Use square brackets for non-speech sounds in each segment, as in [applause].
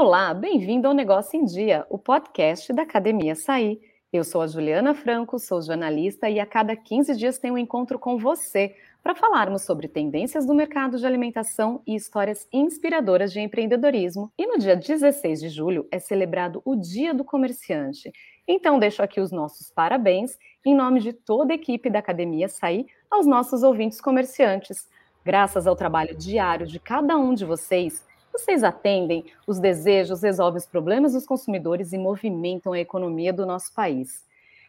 Olá, bem-vindo ao Negócio em Dia, o podcast da Academia Sair. Eu sou a Juliana Franco, sou jornalista e a cada 15 dias tenho um encontro com você para falarmos sobre tendências do mercado de alimentação e histórias inspiradoras de empreendedorismo. E no dia 16 de julho é celebrado o Dia do Comerciante. Então, deixo aqui os nossos parabéns, em nome de toda a equipe da Academia Sair, aos nossos ouvintes comerciantes. Graças ao trabalho diário de cada um de vocês, vocês atendem os desejos, resolvem os problemas dos consumidores e movimentam a economia do nosso país.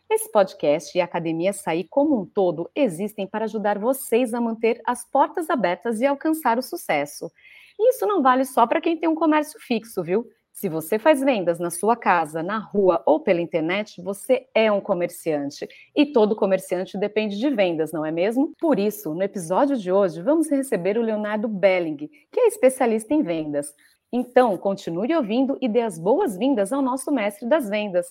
Esse podcast e a Academia Sair como um todo existem para ajudar vocês a manter as portas abertas e alcançar o sucesso. E isso não vale só para quem tem um comércio fixo, viu? Se você faz vendas na sua casa, na rua ou pela internet, você é um comerciante. E todo comerciante depende de vendas, não é mesmo? Por isso, no episódio de hoje, vamos receber o Leonardo Belling, que é especialista em vendas. Então, continue ouvindo e dê as boas-vindas ao nosso mestre das vendas.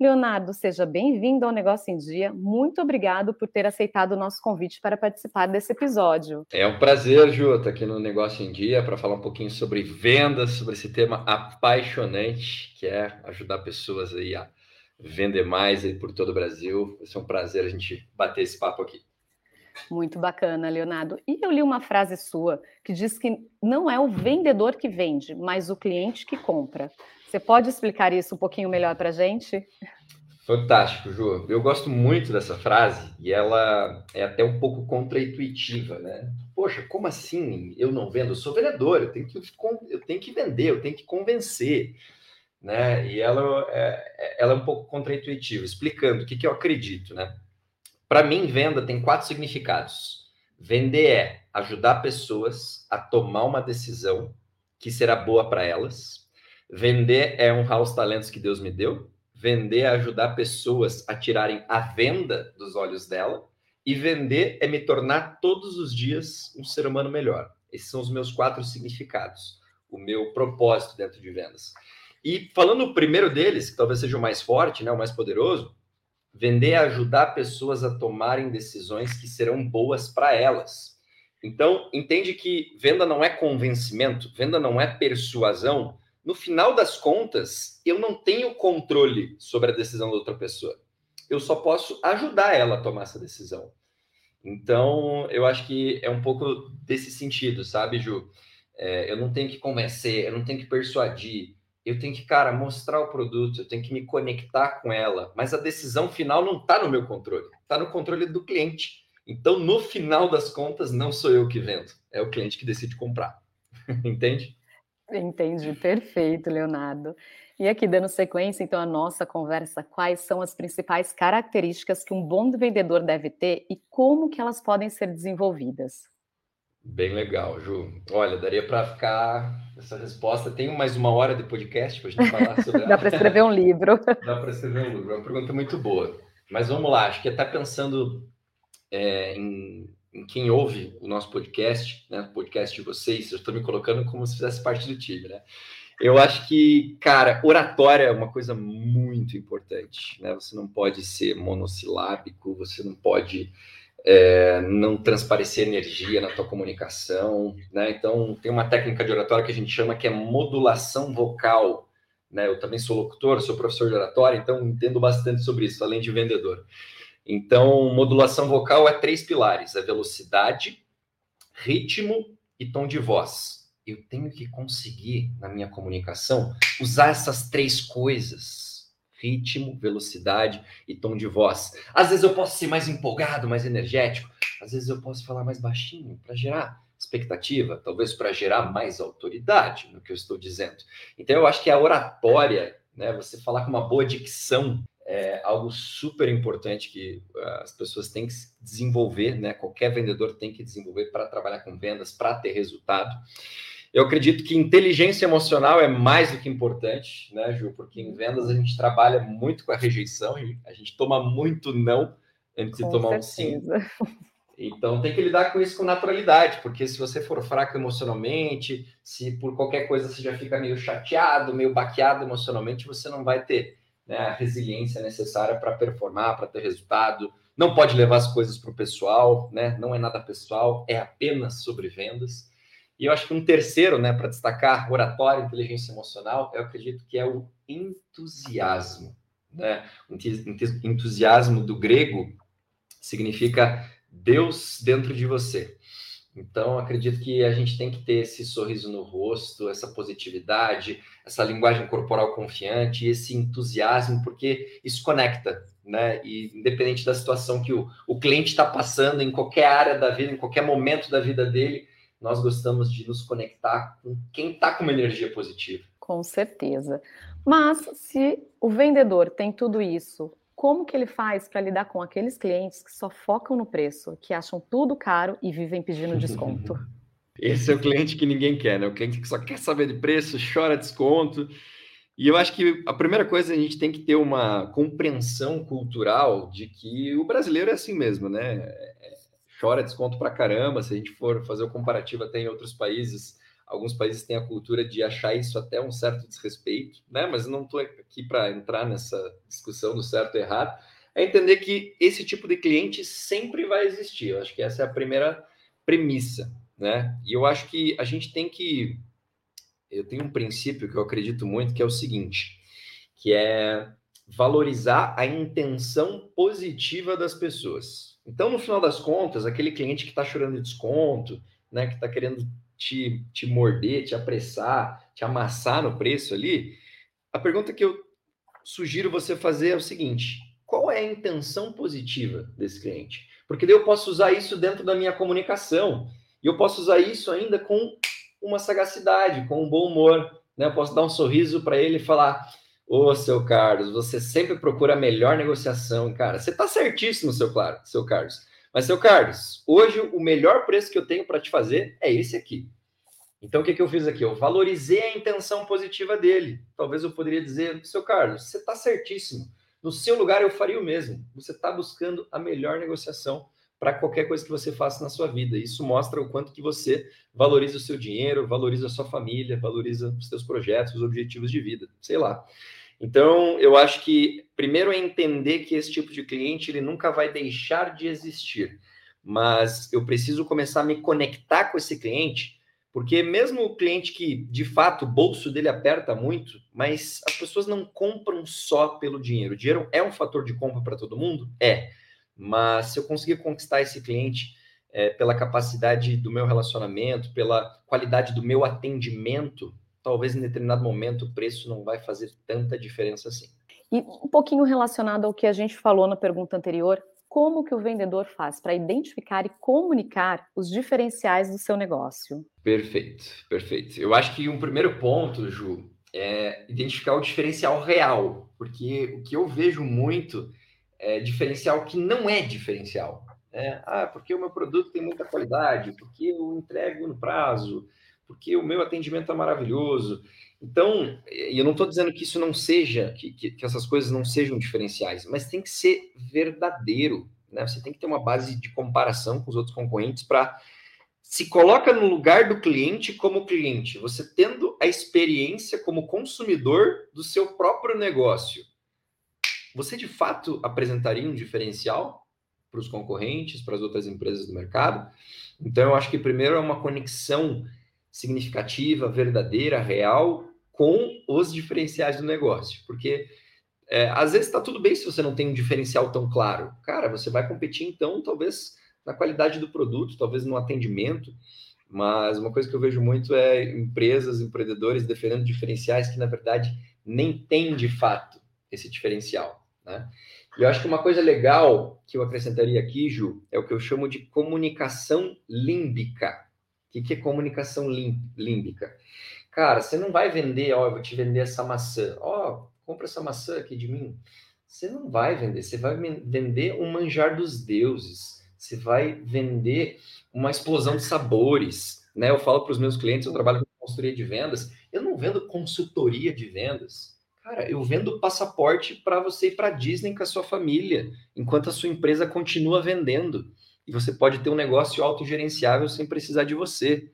Leonardo, seja bem-vindo ao Negócio em Dia. Muito obrigado por ter aceitado o nosso convite para participar desse episódio. É um prazer, Ju, estar aqui no Negócio em Dia para falar um pouquinho sobre vendas, sobre esse tema apaixonante, que é ajudar pessoas aí a vender mais aí por todo o Brasil. Vai ser um prazer a gente bater esse papo aqui. Muito bacana, Leonardo. E eu li uma frase sua que diz que não é o vendedor que vende, mas o cliente que compra. Você pode explicar isso um pouquinho melhor para a gente? Fantástico, Ju. Eu gosto muito dessa frase e ela é até um pouco contraintuitiva, né? Poxa, como assim eu não vendo? Eu sou vendedor, eu tenho que, eu tenho que vender, eu tenho que convencer, né? E ela é, ela é um pouco contraintuitiva, explicando o que, que eu acredito, né? Para mim, venda tem quatro significados. Vender é ajudar pessoas a tomar uma decisão que será boa para elas Vender é honrar os talentos que Deus me deu. Vender é ajudar pessoas a tirarem a venda dos olhos dela. E vender é me tornar todos os dias um ser humano melhor. Esses são os meus quatro significados, o meu propósito dentro de vendas. E falando o primeiro deles, que talvez seja o mais forte, né, o mais poderoso, vender é ajudar pessoas a tomarem decisões que serão boas para elas. Então, entende que venda não é convencimento, venda não é persuasão, no final das contas, eu não tenho controle sobre a decisão da outra pessoa. Eu só posso ajudar ela a tomar essa decisão. Então, eu acho que é um pouco desse sentido, sabe, Ju? É, eu não tenho que convencer, eu não tenho que persuadir, eu tenho que, cara, mostrar o produto, eu tenho que me conectar com ela, mas a decisão final não está no meu controle, está no controle do cliente. Então, no final das contas, não sou eu que vendo, é o cliente que decide comprar. [laughs] Entende? Entendi, perfeito, Leonardo. E aqui, dando sequência, então, a nossa conversa, quais são as principais características que um bom vendedor deve ter e como que elas podem ser desenvolvidas? Bem legal, Ju. Olha, daria para ficar essa resposta. Tem mais uma hora de podcast para a gente falar [laughs] sobre. Dá para escrever um livro. [laughs] Dá para escrever um livro. É uma pergunta muito boa. Mas vamos lá. Acho que até pensando é, em em quem ouve o nosso podcast, né, o podcast de vocês, eu estou me colocando como se fizesse parte do time, né? Eu acho que, cara, oratória é uma coisa muito importante, né? Você não pode ser monossilábico, você não pode é, não transparecer energia na tua comunicação, né? Então, tem uma técnica de oratória que a gente chama que é modulação vocal, né? Eu também sou locutor, sou professor de oratória, então entendo bastante sobre isso, além de vendedor. Então, modulação vocal é três pilares: a velocidade, ritmo e tom de voz. Eu tenho que conseguir, na minha comunicação, usar essas três coisas: ritmo, velocidade e tom de voz. Às vezes eu posso ser mais empolgado, mais energético, às vezes eu posso falar mais baixinho para gerar expectativa, talvez para gerar mais autoridade no que eu estou dizendo. Então, eu acho que a oratória, né, você falar com uma boa dicção, é algo super importante que uh, as pessoas têm que desenvolver, né? Qualquer vendedor tem que desenvolver para trabalhar com vendas, para ter resultado. Eu acredito que inteligência emocional é mais do que importante, né, Ju? Porque em vendas a gente trabalha muito com a rejeição, a gente toma muito não antes com de tomar certeza. um sim. Então tem que lidar com isso com naturalidade, porque se você for fraco emocionalmente, se por qualquer coisa você já fica meio chateado, meio baqueado emocionalmente, você não vai ter né, a resiliência necessária para performar, para ter resultado. Não pode levar as coisas para o pessoal, né? Não é nada pessoal, é apenas sobre vendas. E eu acho que um terceiro, né, para destacar oratória, inteligência emocional, eu acredito que é o entusiasmo. Né? Entusiasmo do grego significa Deus dentro de você. Então, acredito que a gente tem que ter esse sorriso no rosto, essa positividade, essa linguagem corporal confiante, esse entusiasmo, porque isso conecta, né? E independente da situação que o, o cliente está passando, em qualquer área da vida, em qualquer momento da vida dele, nós gostamos de nos conectar com quem está com uma energia positiva. Com certeza. Mas se o vendedor tem tudo isso, como que ele faz para lidar com aqueles clientes que só focam no preço, que acham tudo caro e vivem pedindo desconto? [laughs] Esse é o cliente que ninguém quer, né? O cliente que só quer saber de preço, chora desconto. E eu acho que a primeira coisa a gente tem que ter uma compreensão cultural de que o brasileiro é assim mesmo, né? É, chora desconto para caramba. Se a gente for fazer o comparativo até em outros países, alguns países têm a cultura de achar isso até um certo desrespeito, né? Mas não estou aqui para entrar nessa discussão do certo e errado. É entender que esse tipo de cliente sempre vai existir. Eu acho que essa é a primeira premissa, né? E eu acho que a gente tem que. Eu tenho um princípio que eu acredito muito, que é o seguinte, que é valorizar a intenção positiva das pessoas. Então, no final das contas, aquele cliente que está chorando de desconto, né, que está querendo te, te morder, te apressar, te amassar no preço ali, a pergunta que eu sugiro você fazer é o seguinte: qual é a intenção positiva desse cliente? Porque daí eu posso usar isso dentro da minha comunicação. E eu posso usar isso ainda com uma sagacidade, com um bom humor. Né? Eu posso dar um sorriso para ele e falar: Ô, seu Carlos, você sempre procura a melhor negociação, cara. Você está certíssimo, seu, claro, seu Carlos. Mas, seu Carlos, hoje o melhor preço que eu tenho para te fazer é esse aqui. Então, o que, que eu fiz aqui? Eu valorizei a intenção positiva dele. Talvez eu poderia dizer, seu Carlos, você está certíssimo. No seu lugar, eu faria o mesmo. Você está buscando a melhor negociação para qualquer coisa que você faça na sua vida. Isso mostra o quanto que você valoriza o seu dinheiro, valoriza a sua família, valoriza os seus projetos, os objetivos de vida, sei lá. Então, eu acho que primeiro é entender que esse tipo de cliente ele nunca vai deixar de existir, mas eu preciso começar a me conectar com esse cliente, porque mesmo o cliente que de fato o bolso dele aperta muito, mas as pessoas não compram só pelo dinheiro. O dinheiro é um fator de compra para todo mundo? É. Mas se eu conseguir conquistar esse cliente é, pela capacidade do meu relacionamento, pela qualidade do meu atendimento, talvez em determinado momento o preço não vai fazer tanta diferença assim. E um pouquinho relacionado ao que a gente falou na pergunta anterior, como que o vendedor faz para identificar e comunicar os diferenciais do seu negócio? Perfeito, perfeito. Eu acho que um primeiro ponto, Ju, é identificar o diferencial real, porque o que eu vejo muito é diferencial que não é diferencial. Né? Ah, porque o meu produto tem muita qualidade, porque eu entrego no prazo, porque o meu atendimento é maravilhoso. Então, eu não estou dizendo que isso não seja, que, que, que, essas coisas não sejam diferenciais, mas tem que ser verdadeiro, né? Você tem que ter uma base de comparação com os outros concorrentes para se coloca no lugar do cliente como cliente, você tendo a experiência como consumidor do seu próprio negócio. Você de fato apresentaria um diferencial para os concorrentes, para as outras empresas do mercado? Então, eu acho que primeiro é uma conexão significativa, verdadeira, real com os diferenciais do negócio. Porque é, às vezes está tudo bem se você não tem um diferencial tão claro. Cara, você vai competir então, talvez na qualidade do produto, talvez no atendimento. Mas uma coisa que eu vejo muito é empresas, empreendedores defendendo diferenciais que, na verdade, nem tem de fato esse diferencial. Né? E eu acho que uma coisa legal que eu acrescentaria aqui, Ju, é o que eu chamo de comunicação límbica. O que, é comunicação límbica? Cara, você não vai vender, ó, eu vou te vender essa maçã. Ó, compra essa maçã aqui de mim. Você não vai vender, você vai vender um manjar dos deuses. Você vai vender uma explosão de sabores. Né? Eu falo para os meus clientes, eu trabalho com consultoria de vendas, eu não vendo consultoria de vendas. Cara, eu vendo passaporte para você ir para Disney com a sua família, enquanto a sua empresa continua vendendo e você pode ter um negócio autogerenciável sem precisar de você.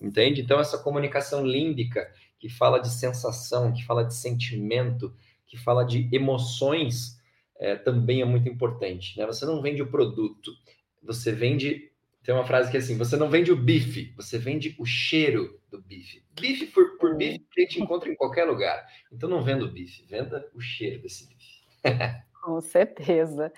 Entende? Então, essa comunicação límbica, que fala de sensação, que fala de sentimento, que fala de emoções, é, também é muito importante. Né? Você não vende o produto, você vende Tem uma frase que é assim: você não vende o bife, você vende o cheiro do bife. Bife por, por bife a gente encontra em qualquer lugar. Então não venda o bife, venda o cheiro desse bife. [laughs] Com certeza.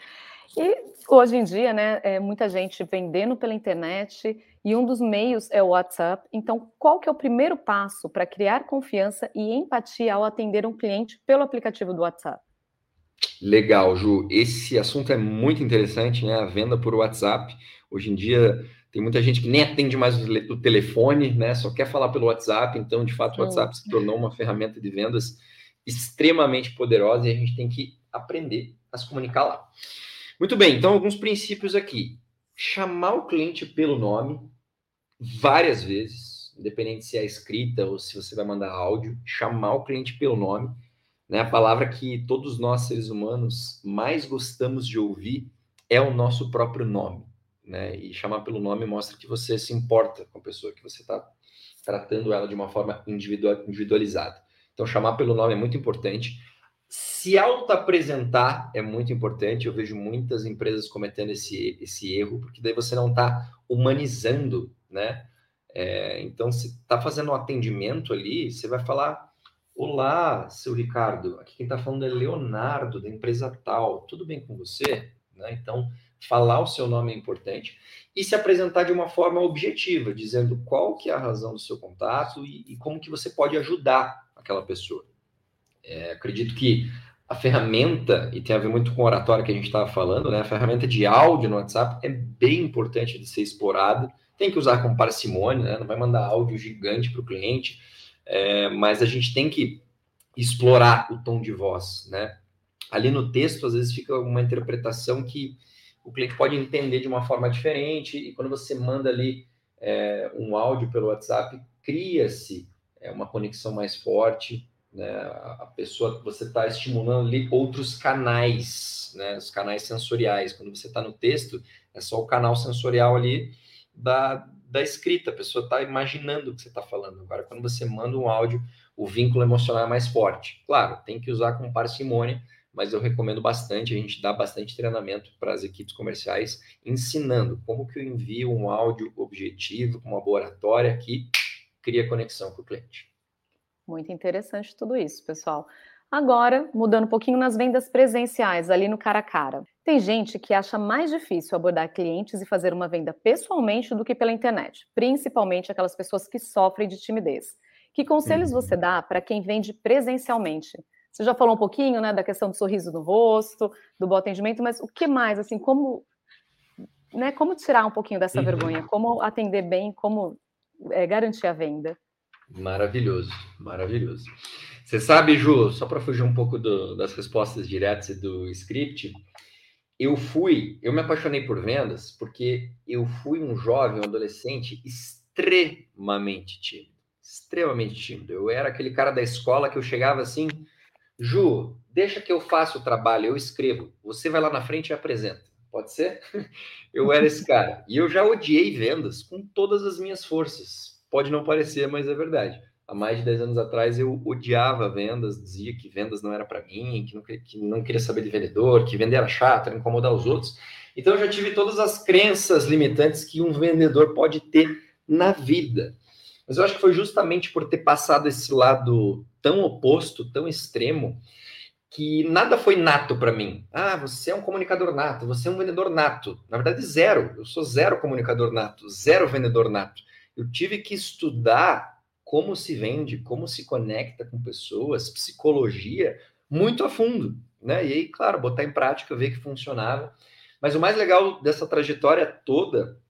E hoje em dia, né, é muita gente vendendo pela internet e um dos meios é o WhatsApp. Então, qual que é o primeiro passo para criar confiança e empatia ao atender um cliente pelo aplicativo do WhatsApp? Legal, Ju. Esse assunto é muito interessante, né? A venda por WhatsApp. Hoje em dia tem muita gente que nem atende mais o telefone, né? Só quer falar pelo WhatsApp. Então, de fato, o WhatsApp se tornou uma ferramenta de vendas extremamente poderosa e a gente tem que aprender a se comunicar lá. Muito bem, então alguns princípios aqui. Chamar o cliente pelo nome várias vezes, independente se é escrita ou se você vai mandar áudio, chamar o cliente pelo nome, né? A palavra que todos nós seres humanos mais gostamos de ouvir é o nosso próprio nome, né? E chamar pelo nome mostra que você se importa com a pessoa, que você está tratando ela de uma forma individualizada. Então, chamar pelo nome é muito importante. Se auto-apresentar é muito importante. Eu vejo muitas empresas cometendo esse, esse erro, porque daí você não está humanizando, né? É, então, se está fazendo um atendimento ali, você vai falar: Olá, seu Ricardo. Aqui quem está falando é Leonardo, da empresa tal. Tudo bem com você? Né? Então, falar o seu nome é importante e se apresentar de uma forma objetiva, dizendo qual que é a razão do seu contato e, e como que você pode ajudar aquela pessoa. É, acredito que a ferramenta, e tem a ver muito com a oratória que a gente estava falando, né? A ferramenta de áudio no WhatsApp é bem importante de ser explorada. Tem que usar com parcimônia, né? Não vai mandar áudio gigante para o cliente, é, mas a gente tem que explorar o tom de voz, né? Ali no texto, às vezes, fica uma interpretação que o cliente pode entender de uma forma diferente, e quando você manda ali é, um áudio pelo WhatsApp, cria-se é, uma conexão mais forte, né? A pessoa, você está estimulando ali outros canais, né? Os canais sensoriais. Quando você está no texto, é só o canal sensorial ali da, da escrita. A pessoa está imaginando o que você está falando. Agora, quando você manda um áudio, o vínculo emocional é mais forte. Claro, tem que usar com parcimônia, mas eu recomendo bastante. A gente dá bastante treinamento para as equipes comerciais, ensinando como que eu envio um áudio objetivo, com uma boa oratória que cria conexão com o cliente. Muito interessante tudo isso, pessoal. Agora, mudando um pouquinho nas vendas presenciais, ali no cara a cara. Tem gente que acha mais difícil abordar clientes e fazer uma venda pessoalmente do que pela internet, principalmente aquelas pessoas que sofrem de timidez. Que conselhos você uhum. dá para quem vende presencialmente? Você já falou um pouquinho, né, da questão do sorriso no rosto, do bom atendimento, mas o que mais, assim, como, né, como tirar um pouquinho dessa uhum. vergonha, como atender bem, como é, garantir a venda? Maravilhoso, maravilhoso. Você sabe, Ju, só para fugir um pouco do, das respostas diretas e do script, eu fui, eu me apaixonei por vendas porque eu fui um jovem, um adolescente extremamente tímido, extremamente tímido. Eu era aquele cara da escola que eu chegava assim, Ju, deixa que eu faça o trabalho, eu escrevo. Você vai lá na frente e apresenta. Pode ser? [laughs] Eu era esse cara. E eu já odiei vendas com todas as minhas forças Pode não parecer, mas é verdade. Há mais de 10 anos atrás eu odiava vendas, dizia que vendas não era para mim, que não, que não queria saber de vendedor, que vender era chato, era incomodar os outros. Então eu já tive todas as crenças limitantes que um vendedor pode ter na vida. Mas eu acho que foi justamente por ter passado esse lado tão oposto, tão extremo, que nada foi nato para mim. Ah, você é um comunicador nato, você é um vendedor nato. Na verdade, zero. Eu sou zero comunicador nato, zero vendedor nato eu tive que estudar como se vende, como se conecta com pessoas, psicologia, muito a fundo, né? E aí, claro, botar em prática, ver que funcionava. Mas o mais legal dessa trajetória toda,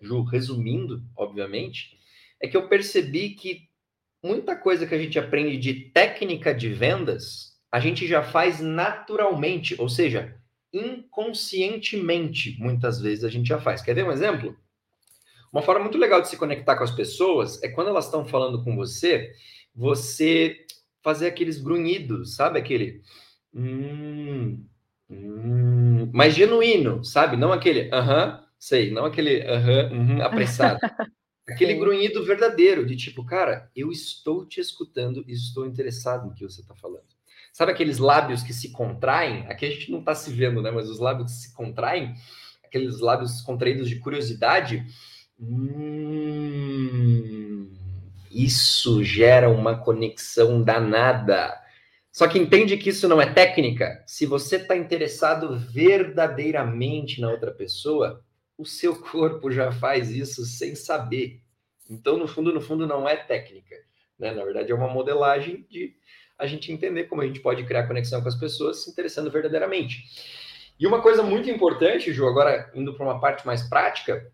Ju, resumindo, obviamente, é que eu percebi que muita coisa que a gente aprende de técnica de vendas, a gente já faz naturalmente, ou seja, inconscientemente, muitas vezes a gente já faz. Quer ver um exemplo? Uma forma muito legal de se conectar com as pessoas é quando elas estão falando com você, você fazer aqueles grunhidos, sabe? Aquele. Hum, hum, mais genuíno, sabe? Não aquele aham, uh -huh, sei, não aquele aham, uh -huh, uh -huh, apressado. [laughs] aquele grunhido verdadeiro, de tipo, cara, eu estou te escutando e estou interessado no que você está falando. Sabe aqueles lábios que se contraem? Aqui a gente não está se vendo, né? Mas os lábios que se contraem aqueles lábios contraídos de curiosidade, hum, isso gera uma conexão danada. Só que entende que isso não é técnica. Se você está interessado verdadeiramente na outra pessoa, o seu corpo já faz isso sem saber. Então, no fundo, no fundo, não é técnica. Né? Na verdade, é uma modelagem de a gente entender como a gente pode criar conexão com as pessoas se interessando verdadeiramente. E uma coisa muito importante, Ju, agora indo para uma parte mais prática,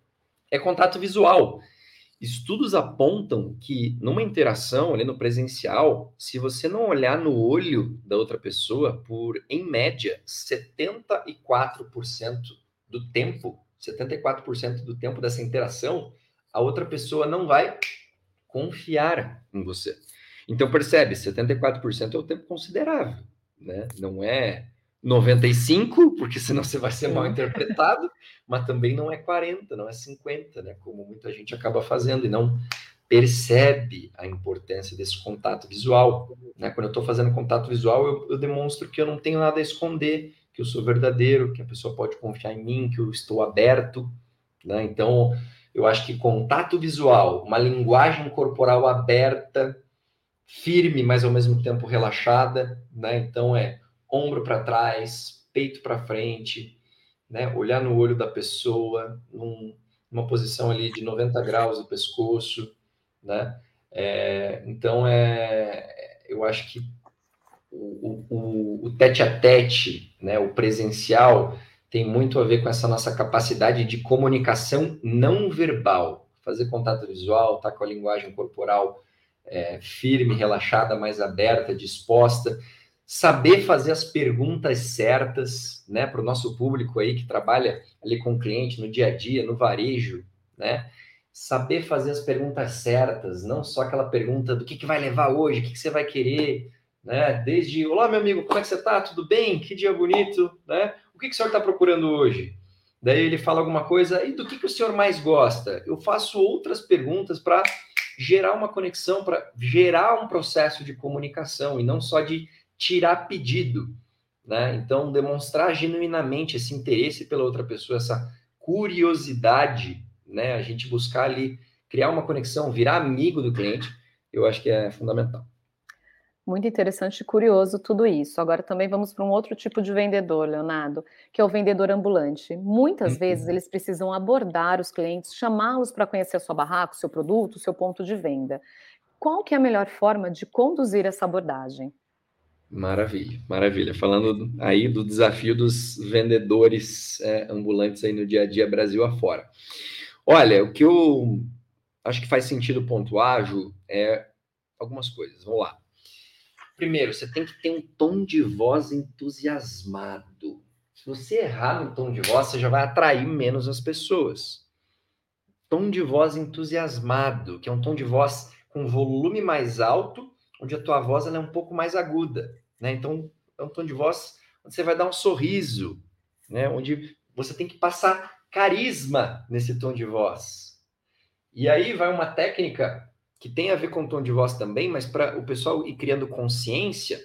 é contato visual. Estudos apontam que numa interação ali no presencial, se você não olhar no olho da outra pessoa por, em média, 74% do tempo, 74% do tempo dessa interação, a outra pessoa não vai confiar em você. Então percebe, 74% é o tempo considerável, né? Não é 95, porque senão você vai ser mal interpretado, mas também não é 40, não é 50, né? Como muita gente acaba fazendo e não percebe a importância desse contato visual. Né? Quando eu estou fazendo contato visual, eu, eu, demonstro que eu não tenho nada a esconder, que eu sou verdadeiro, que a pessoa pode confiar em mim, que eu estou aberto. Né? Então, eu acho que contato visual, uma linguagem corporal aberta, firme, mas ao mesmo tempo relaxada, né? Então é ombro para trás, peito para frente, né? Olhar no olho da pessoa, num, numa posição ali de 90 graus do pescoço, né? É, então é, eu acho que o, o, o tete a tete, né? O presencial tem muito a ver com essa nossa capacidade de comunicação não verbal, fazer contato visual, estar tá com a linguagem corporal é, firme, relaxada, mais aberta, disposta, saber fazer as perguntas certas, né, para o nosso público aí que trabalha ali com o cliente no dia a dia, no varejo, né, saber fazer as perguntas certas, não só aquela pergunta do que, que vai levar hoje, o que, que você vai querer, né, desde, olá meu amigo, como é que você está? Tudo bem? Que dia bonito, né? que, que o senhor está procurando hoje? Daí ele fala alguma coisa, e do que, que o senhor mais gosta? Eu faço outras perguntas para gerar uma conexão, para gerar um processo de comunicação e não só de tirar pedido. Né? Então, demonstrar genuinamente esse interesse pela outra pessoa, essa curiosidade, né? a gente buscar ali criar uma conexão, virar amigo do cliente, eu acho que é fundamental. Muito interessante e curioso tudo isso. Agora também vamos para um outro tipo de vendedor, Leonardo, que é o vendedor ambulante. Muitas uhum. vezes eles precisam abordar os clientes, chamá-los para conhecer a sua barraca, o seu produto, o seu ponto de venda. Qual que é a melhor forma de conduzir essa abordagem? Maravilha, maravilha. Falando aí do desafio dos vendedores é, ambulantes aí no dia a dia Brasil afora. Olha, o que eu acho que faz sentido pontuar, Ju, é algumas coisas. Vamos lá. Primeiro, você tem que ter um tom de voz entusiasmado. Se você errar no tom de voz, você já vai atrair menos as pessoas. Tom de voz entusiasmado, que é um tom de voz com volume mais alto, onde a tua voz é um pouco mais aguda, né? Então, é um tom de voz onde você vai dar um sorriso, né? Onde você tem que passar carisma nesse tom de voz. E aí vai uma técnica que tem a ver com o tom de voz também, mas para o pessoal ir criando consciência,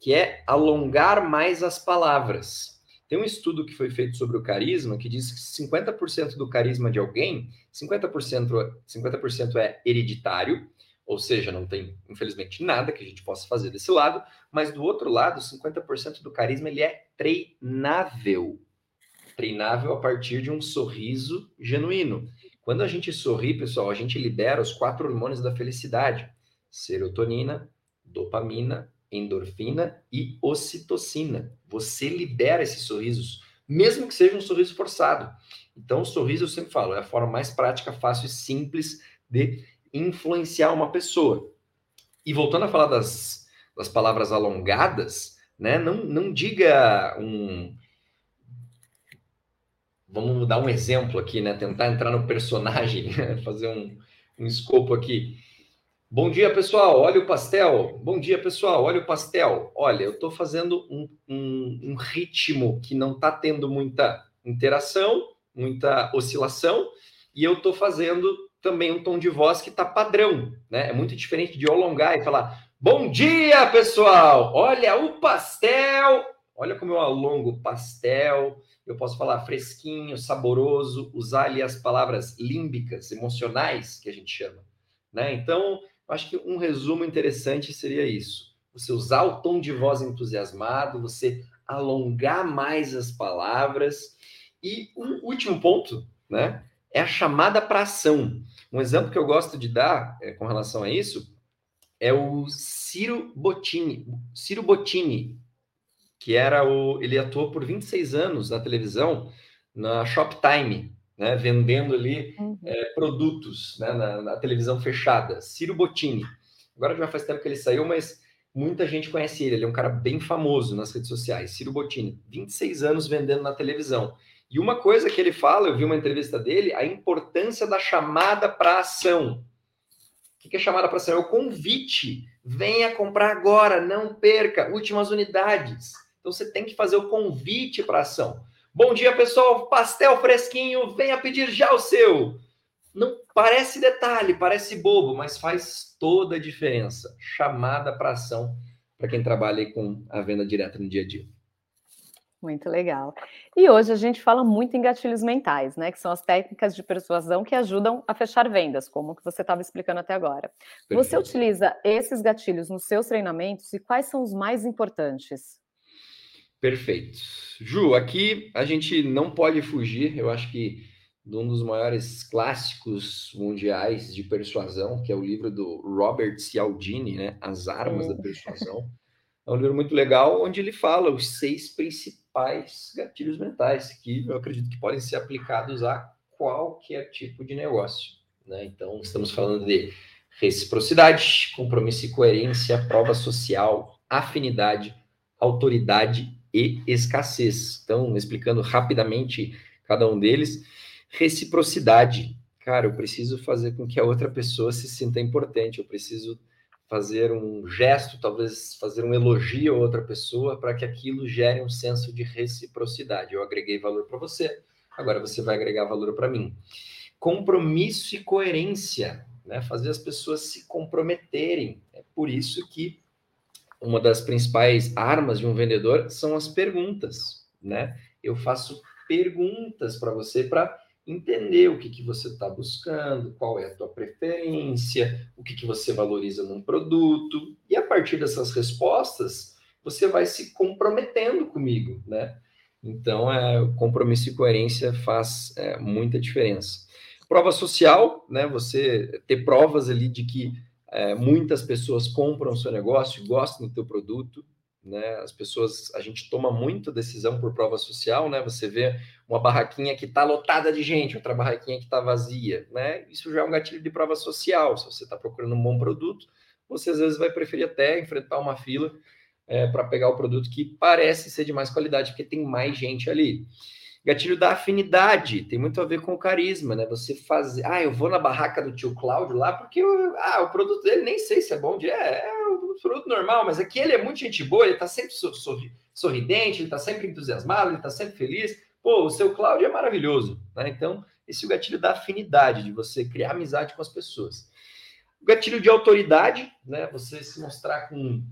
que é alongar mais as palavras. Tem um estudo que foi feito sobre o carisma que diz que 50% do carisma de alguém, 50%, 50% é hereditário, ou seja, não tem, infelizmente, nada que a gente possa fazer desse lado, mas do outro lado, 50% do carisma ele é treinável. Treinável a partir de um sorriso genuíno. Quando a gente sorri, pessoal, a gente libera os quatro hormônios da felicidade: serotonina, dopamina, endorfina e ocitocina. Você libera esses sorrisos, mesmo que seja um sorriso forçado. Então, o sorriso, eu sempre falo, é a forma mais prática, fácil e simples de influenciar uma pessoa. E voltando a falar das, das palavras alongadas, né? Não, não diga um, vamos dar um exemplo aqui, né? Tentar entrar no personagem, [laughs] fazer um, um escopo aqui. Bom dia, pessoal. Olha o pastel. Bom dia, pessoal. Olha o pastel. Olha, eu estou fazendo um, um, um, ritmo que não está tendo muita interação, muita oscilação, e eu estou fazendo também um tom de voz que está padrão, né? É muito diferente de alongar e falar: Bom dia, pessoal. Olha o pastel. Olha como eu alongo pastel, eu posso falar fresquinho, saboroso, usar ali as palavras límbicas, emocionais, que a gente chama. Né? Então, acho que um resumo interessante seria isso. Você usar o tom de voz entusiasmado, você alongar mais as palavras. E um último ponto, né? É a chamada para ação. Um exemplo que eu gosto de dar é, com relação a isso é o Ciro Bottini, Ciro Bottini, que era o. Ele atuou por 26 anos na televisão, na Shoptime, né, vendendo ali uhum. é, produtos né, na, na, televisão fechada. Ciro Bottini. Agora já faz tempo que ele saiu, mas muita gente conhece ele. Ele é um cara bem famoso nas redes sociais. Ciro Bottini, 26 anos vendendo na televisão. E uma coisa que ele fala, eu vi uma entrevista dele, a importância da chamada para ação. O que é chamada para ação? É o convite. Venha comprar agora, não perca, últimas unidades. Então você tem que fazer o convite para ação. Bom dia, pessoal. Pastel fresquinho, venha pedir já o seu. Não parece detalhe, parece bobo, mas faz toda a diferença. Chamada para ação para quem trabalha com a venda direta no dia a dia. Muito legal. E hoje a gente fala muito em gatilhos mentais, né? Que são as técnicas de persuasão que ajudam a fechar vendas, como que você estava explicando até agora. Perfeito. Você utiliza esses gatilhos nos seus treinamentos e quais são os mais importantes? Perfeito. Ju, aqui a gente não pode fugir, eu acho que de um dos maiores clássicos mundiais de persuasão, que é o livro do Robert Cialdini, né? As Armas da Persuasão. É um livro muito legal, onde ele fala os seis principais gatilhos mentais, que eu acredito que podem ser aplicados a qualquer tipo de negócio. Né? Então, estamos falando de reciprocidade, compromisso e coerência, prova social, afinidade, autoridade e escassez. Então, explicando rapidamente cada um deles, reciprocidade. Cara, eu preciso fazer com que a outra pessoa se sinta importante, eu preciso fazer um gesto, talvez fazer um elogio a outra pessoa para que aquilo gere um senso de reciprocidade. Eu agreguei valor para você, agora você vai agregar valor para mim. Compromisso e coerência, né? fazer as pessoas se comprometerem. É por isso que uma das principais armas de um vendedor são as perguntas, né? Eu faço perguntas para você para entender o que, que você está buscando, qual é a tua preferência, o que, que você valoriza num produto, e a partir dessas respostas, você vai se comprometendo comigo, né? Então, é, compromisso e coerência faz é, muita diferença. Prova social, né? Você ter provas ali de que é, muitas pessoas compram o seu negócio, gostam do teu produto, né? As pessoas, a gente toma muita decisão por prova social, né? Você vê uma barraquinha que está lotada de gente, outra barraquinha que está vazia, né? Isso já é um gatilho de prova social. Se você está procurando um bom produto, você às vezes vai preferir até enfrentar uma fila é, para pegar o produto que parece ser de mais qualidade, porque tem mais gente ali. Gatilho da afinidade, tem muito a ver com o carisma, né? Você fazer, ah, eu vou na barraca do tio Cláudio lá porque ah, o produto dele nem sei se é bom, de... é, é um produto normal, mas aqui ele é muito gente boa, ele tá sempre sorri... sorridente, ele tá sempre entusiasmado, ele tá sempre feliz. Pô, o seu Cláudio é maravilhoso, né? Então, esse é o gatilho da afinidade, de você criar amizade com as pessoas. O gatilho de autoridade, né? Você se mostrar com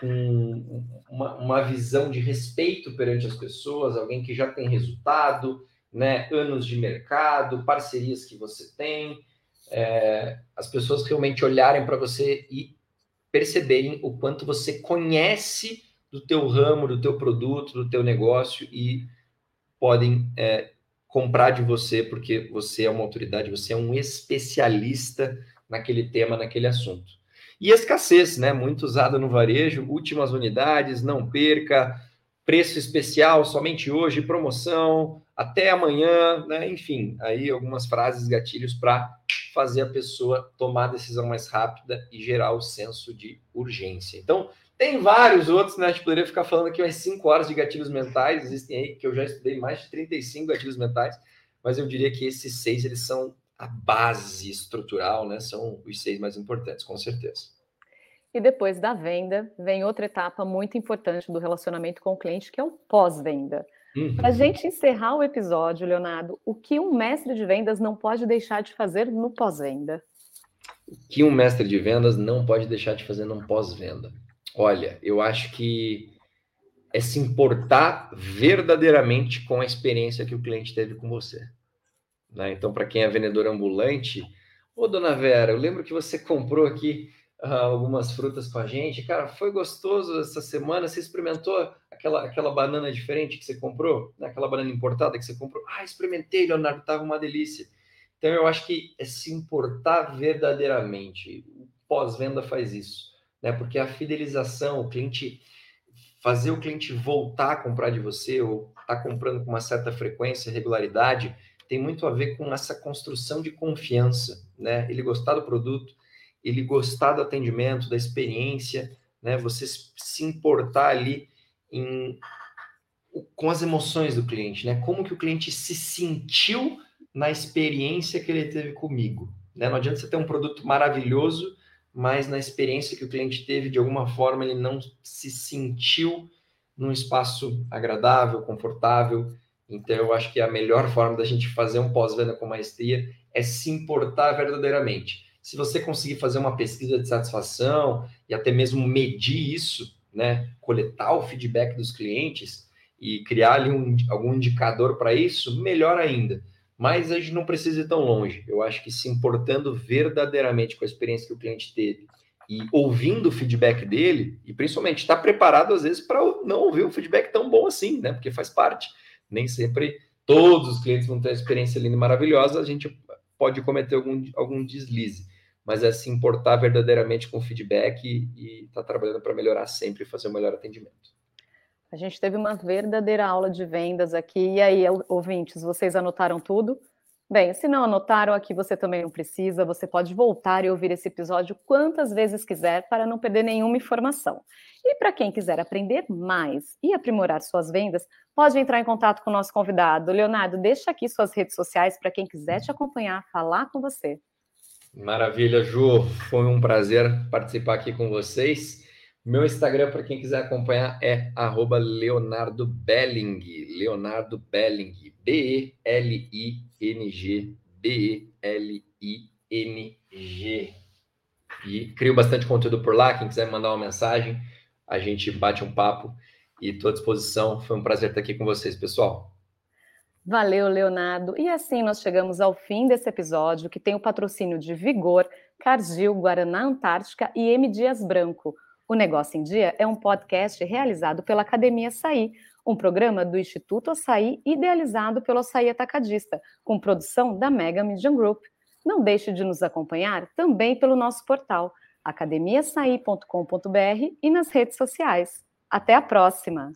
com uma, uma visão de respeito perante as pessoas, alguém que já tem resultado, né, anos de mercado, parcerias que você tem, é, as pessoas realmente olharem para você e perceberem o quanto você conhece do teu ramo, do teu produto, do teu negócio e podem é, comprar de você porque você é uma autoridade, você é um especialista naquele tema, naquele assunto. E escassez, né? Muito usada no varejo, últimas unidades, não perca, preço especial somente hoje, promoção, até amanhã, né? Enfim, aí algumas frases, gatilhos para fazer a pessoa tomar a decisão mais rápida e gerar o senso de urgência. Então, tem vários outros, né? A gente poderia ficar falando aqui umas 5 horas de gatilhos mentais, existem aí que eu já estudei mais de 35 gatilhos mentais, mas eu diria que esses seis eles são a base estrutural, né? São os seis mais importantes, com certeza. E depois da venda, vem outra etapa muito importante do relacionamento com o cliente, que é o pós-venda. Uhum. Para a gente encerrar o episódio, Leonardo, o que um mestre de vendas não pode deixar de fazer no pós-venda? O que um mestre de vendas não pode deixar de fazer no pós-venda? Olha, eu acho que é se importar verdadeiramente com a experiência que o cliente teve com você. Né? Então, para quem é vendedor ambulante, ô dona Vera, eu lembro que você comprou aqui uh, algumas frutas com a gente, cara, foi gostoso essa semana, você experimentou aquela, aquela banana diferente que você comprou, né? aquela banana importada que você comprou? Ah, experimentei, Leonardo, estava uma delícia. Então, eu acho que é se importar verdadeiramente. O pós-venda faz isso, né? Porque a fidelização, o cliente fazer o cliente voltar a comprar de você ou estar tá comprando com uma certa frequência, regularidade, tem muito a ver com essa construção de confiança, né? Ele gostar do produto, ele gostar do atendimento, da experiência, né? Você se importar ali em, com as emoções do cliente, né? Como que o cliente se sentiu na experiência que ele teve comigo, né? Não adianta você ter um produto maravilhoso, mas na experiência que o cliente teve, de alguma forma, ele não se sentiu num espaço agradável, confortável, então, eu acho que a melhor forma da gente fazer um pós-venda com maestria é se importar verdadeiramente. Se você conseguir fazer uma pesquisa de satisfação e até mesmo medir isso, né, coletar o feedback dos clientes e criar ali um, algum indicador para isso, melhor ainda. Mas a gente não precisa ir tão longe. Eu acho que se importando verdadeiramente com a experiência que o cliente teve e ouvindo o feedback dele, e principalmente estar tá preparado às vezes para não ouvir um feedback tão bom assim, né? Porque faz parte nem sempre todos os clientes vão ter uma experiência linda e maravilhosa, a gente pode cometer algum, algum deslize, mas é se importar verdadeiramente com o feedback e estar tá trabalhando para melhorar sempre e fazer o um melhor atendimento. A gente teve uma verdadeira aula de vendas aqui, e aí, ouvintes, vocês anotaram tudo? Bem, se não anotaram aqui, você também não precisa, você pode voltar e ouvir esse episódio quantas vezes quiser para não perder nenhuma informação. E para quem quiser aprender mais e aprimorar suas vendas, pode entrar em contato com o nosso convidado. Leonardo, deixa aqui suas redes sociais para quem quiser te acompanhar, falar com você. Maravilha, Ju. Foi um prazer participar aqui com vocês. Meu Instagram, para quem quiser acompanhar, é Leonardo Belling. Leonardo Belling. B-E-L-I-N-G. B-E-L-I-N-G. E crio bastante conteúdo por lá. Quem quiser mandar uma mensagem, a gente bate um papo e estou à disposição. Foi um prazer estar aqui com vocês, pessoal. Valeu, Leonardo. E assim nós chegamos ao fim desse episódio, que tem o patrocínio de Vigor, Cargill, Guaraná Antártica e M. Dias Branco o Negócio em Dia é um podcast realizado pela Academia Açaí, um programa do Instituto Açaí idealizado pelo Açaí Atacadista, com produção da Mega Media Group. Não deixe de nos acompanhar também pelo nosso portal academiaçaí.com.br e nas redes sociais. Até a próxima!